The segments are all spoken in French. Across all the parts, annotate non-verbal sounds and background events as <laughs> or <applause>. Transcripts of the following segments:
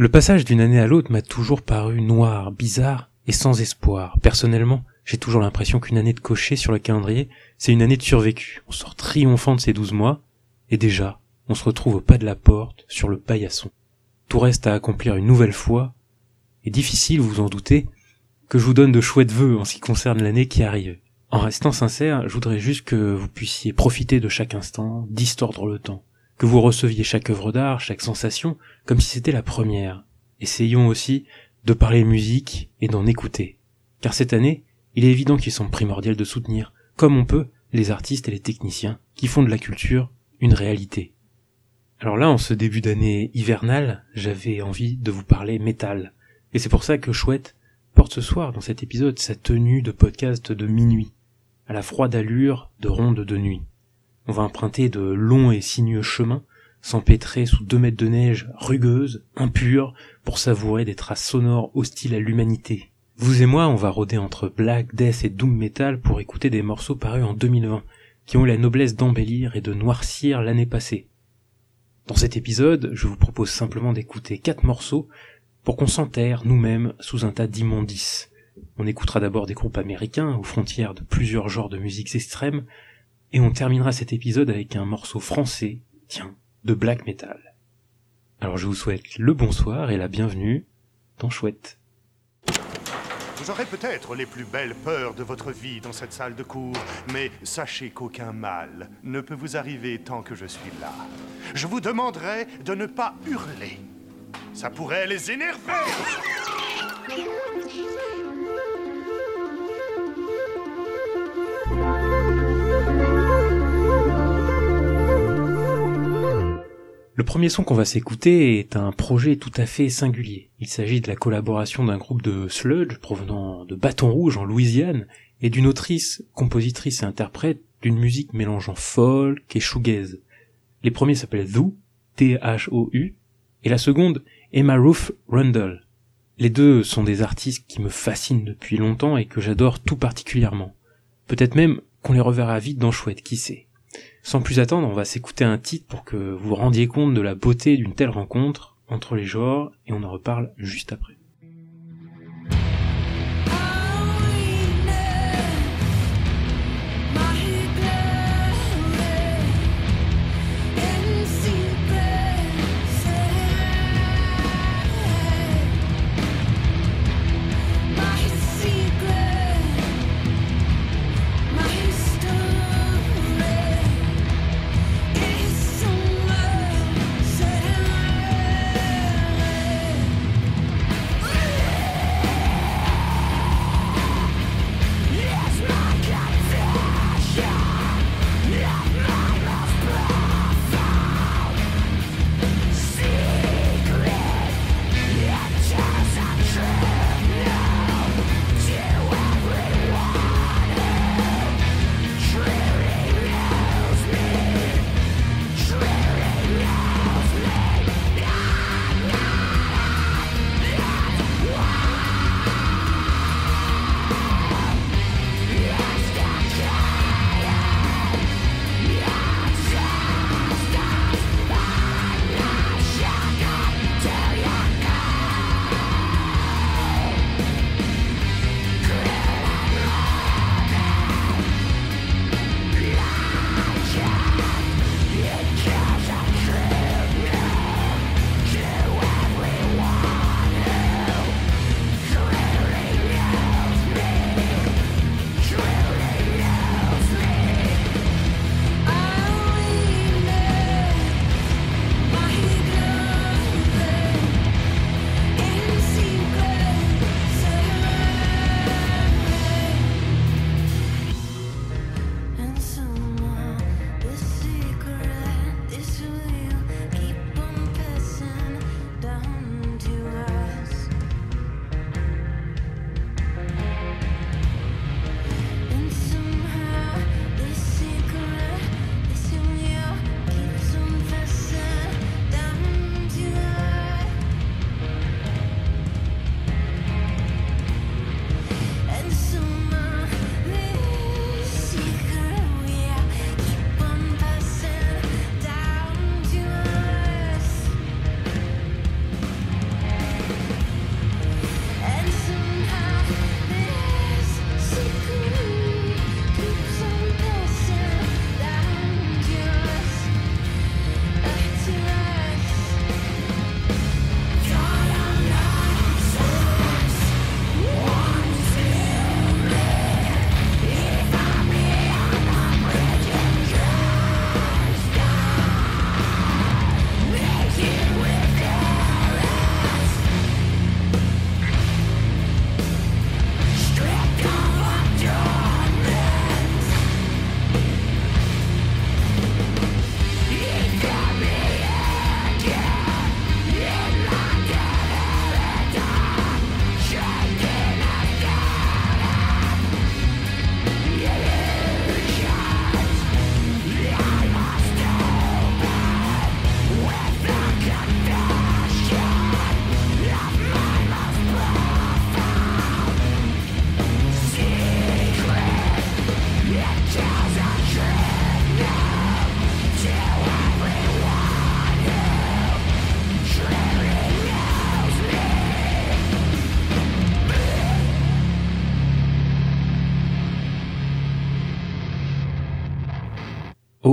Le passage d'une année à l'autre m'a toujours paru noir, bizarre et sans espoir. Personnellement, j'ai toujours l'impression qu'une année de cocher sur le calendrier, c'est une année de survécu. On sort triomphant de ces douze mois, et déjà, on se retrouve au pas de la porte, sur le paillasson. Tout reste à accomplir une nouvelle fois, et difficile, vous en doutez, que je vous donne de chouettes vœux en ce qui concerne l'année qui arrive. En restant sincère, je voudrais juste que vous puissiez profiter de chaque instant, distordre le temps que vous receviez chaque œuvre d'art, chaque sensation, comme si c'était la première. Essayons aussi de parler musique et d'en écouter. Car cette année, il est évident qu'il semble primordial de soutenir, comme on peut, les artistes et les techniciens qui font de la culture une réalité. Alors là, en ce début d'année hivernale, j'avais envie de vous parler métal. Et c'est pour ça que Chouette porte ce soir dans cet épisode sa tenue de podcast de minuit, à la froide allure de ronde de nuit. On va emprunter de longs et sinueux chemins, s'empêtrer sous deux mètres de neige rugueuse, impure, pour savourer des traces sonores hostiles à l'humanité. Vous et moi, on va rôder entre black, death et doom metal pour écouter des morceaux parus en 2020, qui ont eu la noblesse d'embellir et de noircir l'année passée. Dans cet épisode, je vous propose simplement d'écouter quatre morceaux pour qu'on s'enterre nous-mêmes sous un tas d'immondices. On écoutera d'abord des groupes américains aux frontières de plusieurs genres de musiques extrêmes, et on terminera cet épisode avec un morceau français, tiens, de black metal. Alors je vous souhaite le bonsoir et la bienvenue dans Chouette. Vous aurez peut-être les plus belles peurs de votre vie dans cette salle de cours, mais sachez qu'aucun mal ne peut vous arriver tant que je suis là. Je vous demanderai de ne pas hurler. Ça pourrait les énerver. Le premier son qu'on va s'écouter est un projet tout à fait singulier. Il s'agit de la collaboration d'un groupe de sludge provenant de Bâton Rouge en Louisiane et d'une autrice, compositrice et interprète d'une musique mélangeant folk et shoegaze. Les premiers s'appellent Thou, T-H-O-U, et la seconde Emma Ruth Rundle. Les deux sont des artistes qui me fascinent depuis longtemps et que j'adore tout particulièrement. Peut-être même qu'on les reverra vite dans Chouette, qui sait. Sans plus attendre, on va s'écouter un titre pour que vous rendiez compte de la beauté d'une telle rencontre entre les genres et on en reparle juste après.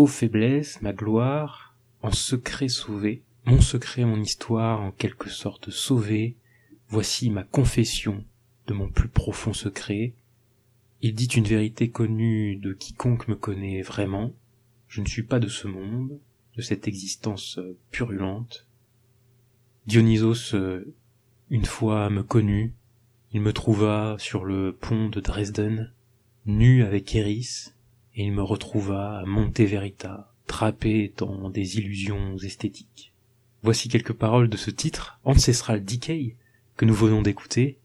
Faiblesse, ma gloire, en secret sauvée, mon secret, mon histoire, en quelque sorte sauvée, voici ma confession de mon plus profond secret. Il dit une vérité connue de quiconque me connaît vraiment. Je ne suis pas de ce monde, de cette existence purulente. Dionysos, euh, une fois me connut, il me trouva sur le pont de Dresden, nu avec Eris, et il me retrouva à Monte Verita, trappé dans des illusions esthétiques. Voici quelques paroles de ce titre, Ancestral Decay, que nous venons d'écouter.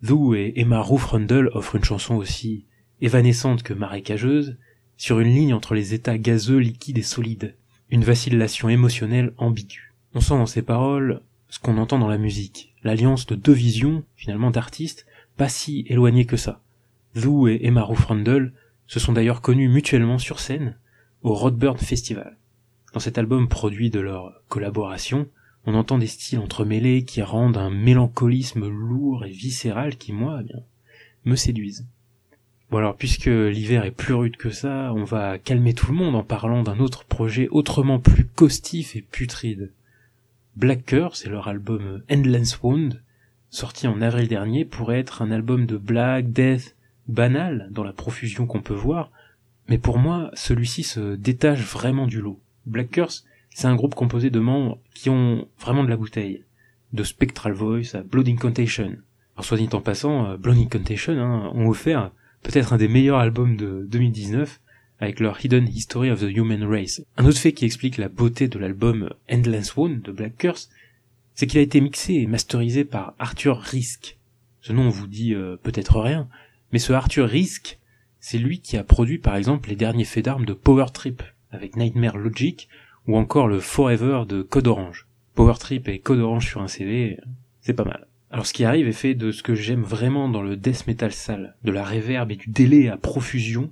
Lou et Emma Roufrundle offrent une chanson aussi évanescente que marécageuse, sur une ligne entre les états gazeux, liquides et solides, une vacillation émotionnelle ambiguë. On sent dans ces paroles ce qu'on entend dans la musique, l'alliance de deux visions, finalement d'artistes, pas si éloignées que ça. Lou et Emma Roufrundle se sont d'ailleurs connus mutuellement sur scène au Rodburn Festival. Dans cet album produit de leur collaboration, on entend des styles entremêlés qui rendent un mélancolisme lourd et viscéral qui, moi, eh bien, me séduisent. Bon alors, puisque l'hiver est plus rude que ça, on va calmer tout le monde en parlant d'un autre projet autrement plus caustif et putride. Black Curse c'est leur album Endless Wound, sorti en avril dernier, pourrait être un album de blague, death, banal dans la profusion qu'on peut voir, mais pour moi, celui-ci se détache vraiment du lot. Black Curse, c'est un groupe composé de membres qui ont vraiment de la bouteille. De Spectral Voice à Blood Incantation. Alors soit dit en passant, euh, Blood Incantation hein, ont offert peut-être un des meilleurs albums de 2019 avec leur Hidden History of the Human Race. Un autre fait qui explique la beauté de l'album Endless One de Black Curse, c'est qu'il a été mixé et masterisé par Arthur Risk. Ce nom vous dit euh, peut-être rien, mais ce Arthur Risk, c'est lui qui a produit par exemple les derniers faits d'armes de Power Trip avec Nightmare Logic ou encore le Forever de Code Orange. Power Trip et Code Orange sur un CV, c'est pas mal. Alors ce qui arrive est fait de ce que j'aime vraiment dans le death metal sale, de la reverb et du délai à profusion,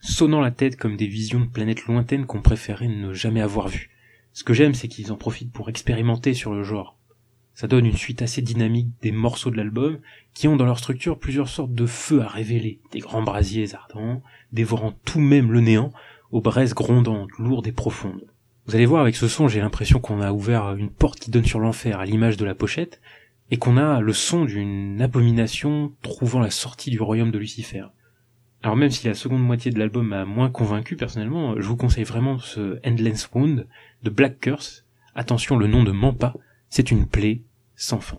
sonnant la tête comme des visions de planètes lointaines qu'on préférait ne jamais avoir vues. Ce que j'aime c'est qu'ils en profitent pour expérimenter sur le genre, ça donne une suite assez dynamique des morceaux de l'album qui ont dans leur structure plusieurs sortes de feux à révéler, des grands brasiers ardents, dévorant tout même le néant, aux braises grondantes, lourdes et profondes. Vous allez voir avec ce son, j'ai l'impression qu'on a ouvert une porte qui donne sur l'enfer à l'image de la pochette, et qu'on a le son d'une abomination trouvant la sortie du royaume de Lucifer. Alors même si la seconde moitié de l'album m'a moins convaincu personnellement, je vous conseille vraiment ce Endless Wound de Black Curse. Attention, le nom ne ment pas, c'est une plaie sans fin.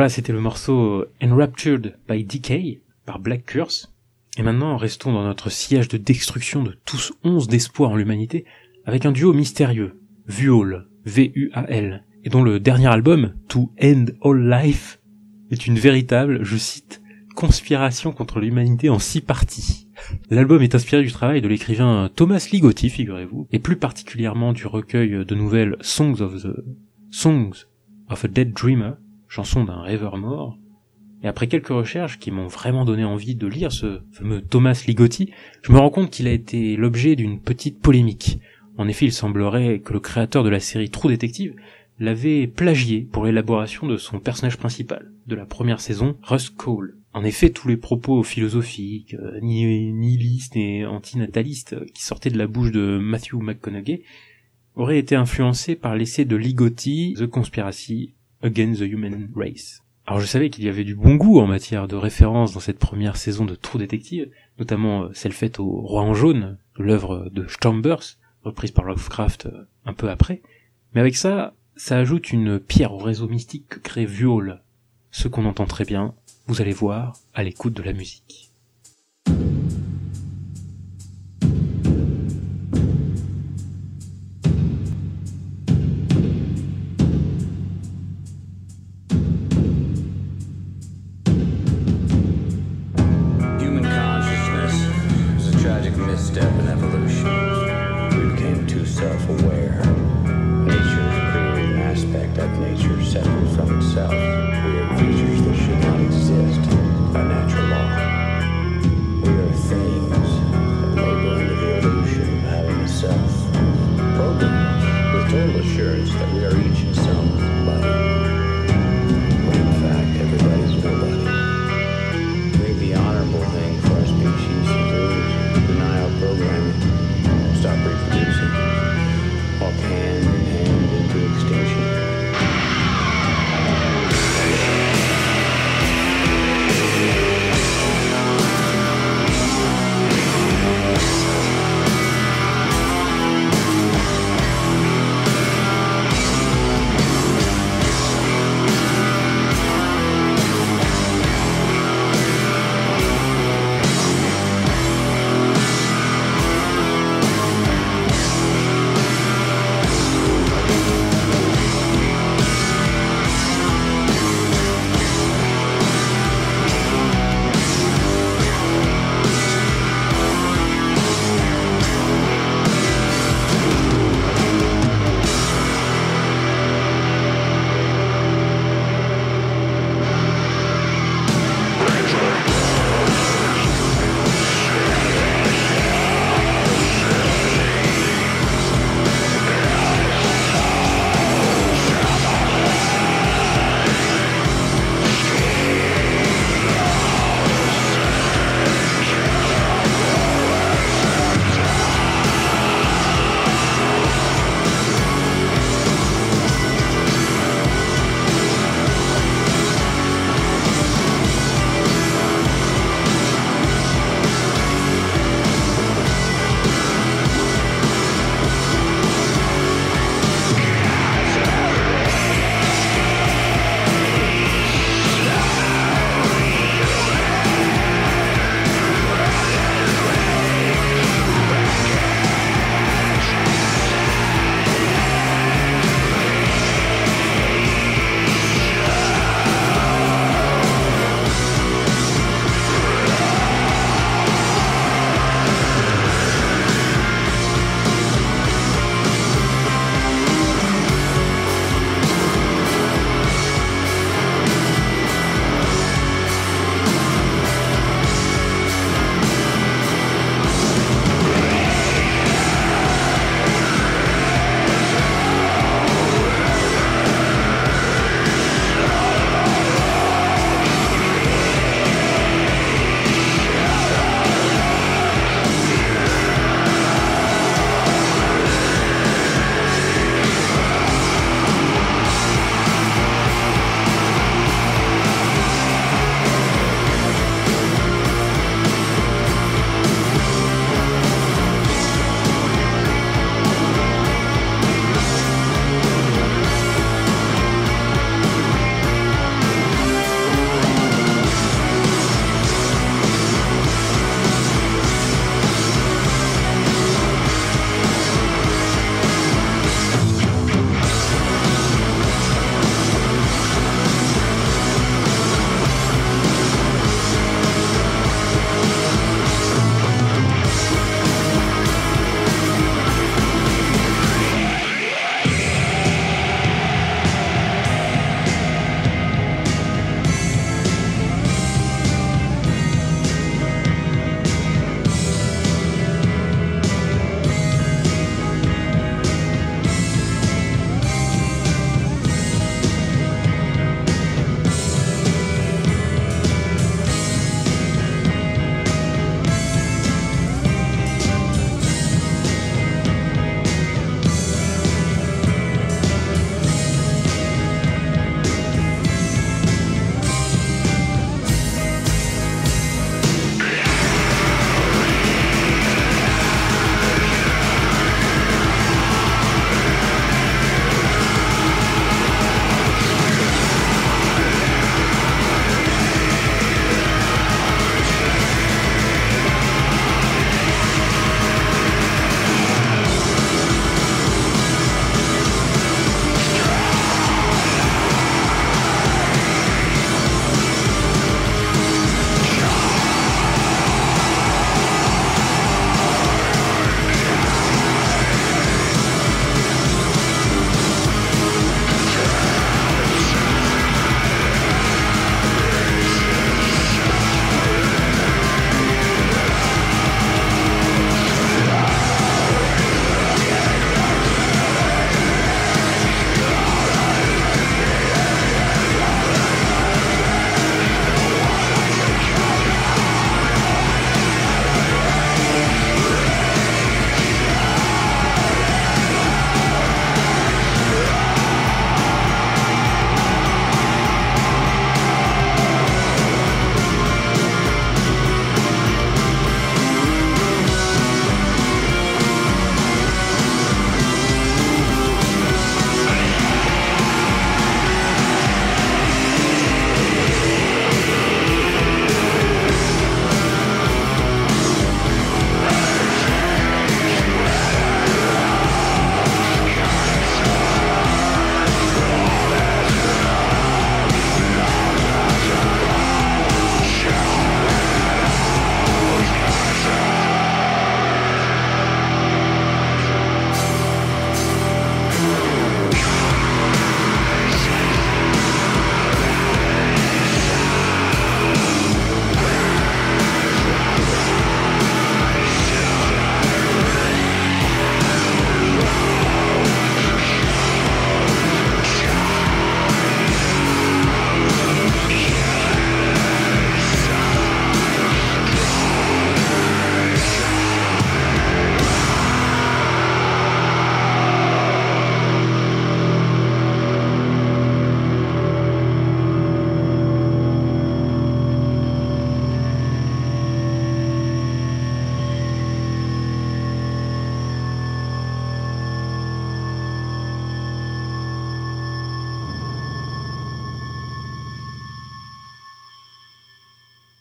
Voilà, c'était le morceau Enraptured by Decay par Black Curse. Et maintenant, restons dans notre siège de destruction de tous onze d'espoir en l'humanité avec un duo mystérieux, Vual, V-U-A-L, et dont le dernier album, To End All Life, est une véritable, je cite, conspiration contre l'humanité en six parties. L'album est inspiré du travail de l'écrivain Thomas Ligotti, figurez-vous, et plus particulièrement du recueil de nouvelles Songs of the Songs of a Dead Dreamer, chanson d'un rêveur mort. Et après quelques recherches qui m'ont vraiment donné envie de lire ce fameux Thomas Ligotti, je me rends compte qu'il a été l'objet d'une petite polémique. En effet, il semblerait que le créateur de la série True Detective l'avait plagié pour l'élaboration de son personnage principal de la première saison, Russ Cole. En effet, tous les propos philosophiques, euh, nihilistes et antinatalistes qui sortaient de la bouche de Matthew McConaughey auraient été influencés par l'essai de Ligotti, The Conspiracy Against the Human Race. Alors je savais qu'il y avait du bon goût en matière de référence dans cette première saison de True Detective, notamment euh, celle faite au Roi en jaune, l'œuvre de Chambers, reprise par Lovecraft euh, un peu après. Mais avec ça, ça ajoute une pierre au réseau mystique que crée Vuol, ce qu'on entend très bien, vous allez voir, à l'écoute de la musique.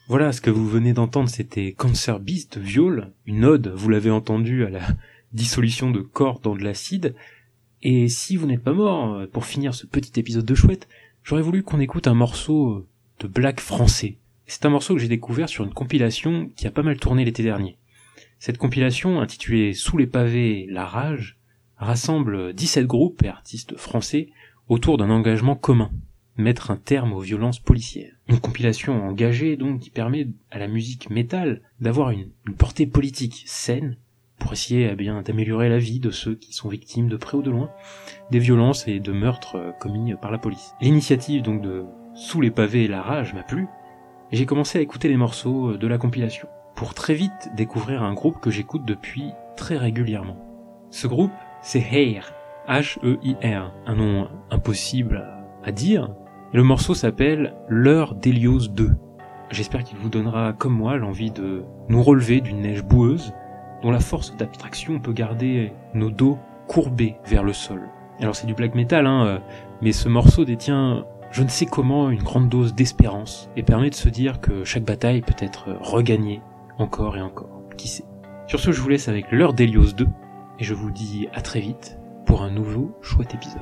Voilà, ce que vous venez d'entendre, c'était Cancer Beast Viol, une ode, vous l'avez entendu, à la <laughs> dissolution de corps dans de l'acide. Et si vous n'êtes pas mort, euh, pour finir ce petit épisode de chouette, j'aurais voulu qu'on écoute un morceau euh, de black français. C'est un morceau que j'ai découvert sur une compilation qui a pas mal tourné l'été dernier. Cette compilation, intitulée Sous les pavés, la rage, rassemble 17 groupes et artistes français autour d'un engagement commun, mettre un terme aux violences policières. Une compilation engagée donc qui permet à la musique métal d'avoir une, portée politique saine pour essayer eh bien d'améliorer la vie de ceux qui sont victimes de près ou de loin des violences et de meurtres euh, commis par la police. L'initiative donc de Sous les pavés et la rage m'a plu, j'ai commencé à écouter les morceaux euh, de la compilation, pour très vite découvrir un groupe que j'écoute depuis très régulièrement. Ce groupe, c'est Hair, H-E-I-R, un nom impossible à dire, le morceau s'appelle L'heure d'Hélios 2. J'espère qu'il vous donnera, comme moi, l'envie de nous relever d'une neige boueuse dont la force d'abstraction peut garder nos dos courbés vers le sol. Alors c'est du black metal, hein, euh, mais ce morceau détient je ne sais comment une grande dose d'espérance et permet de se dire que chaque bataille peut être regagnée encore et encore. Qui sait? Sur ce, je vous laisse avec l'heure d'Hélios 2 et je vous dis à très vite pour un nouveau chouette épisode.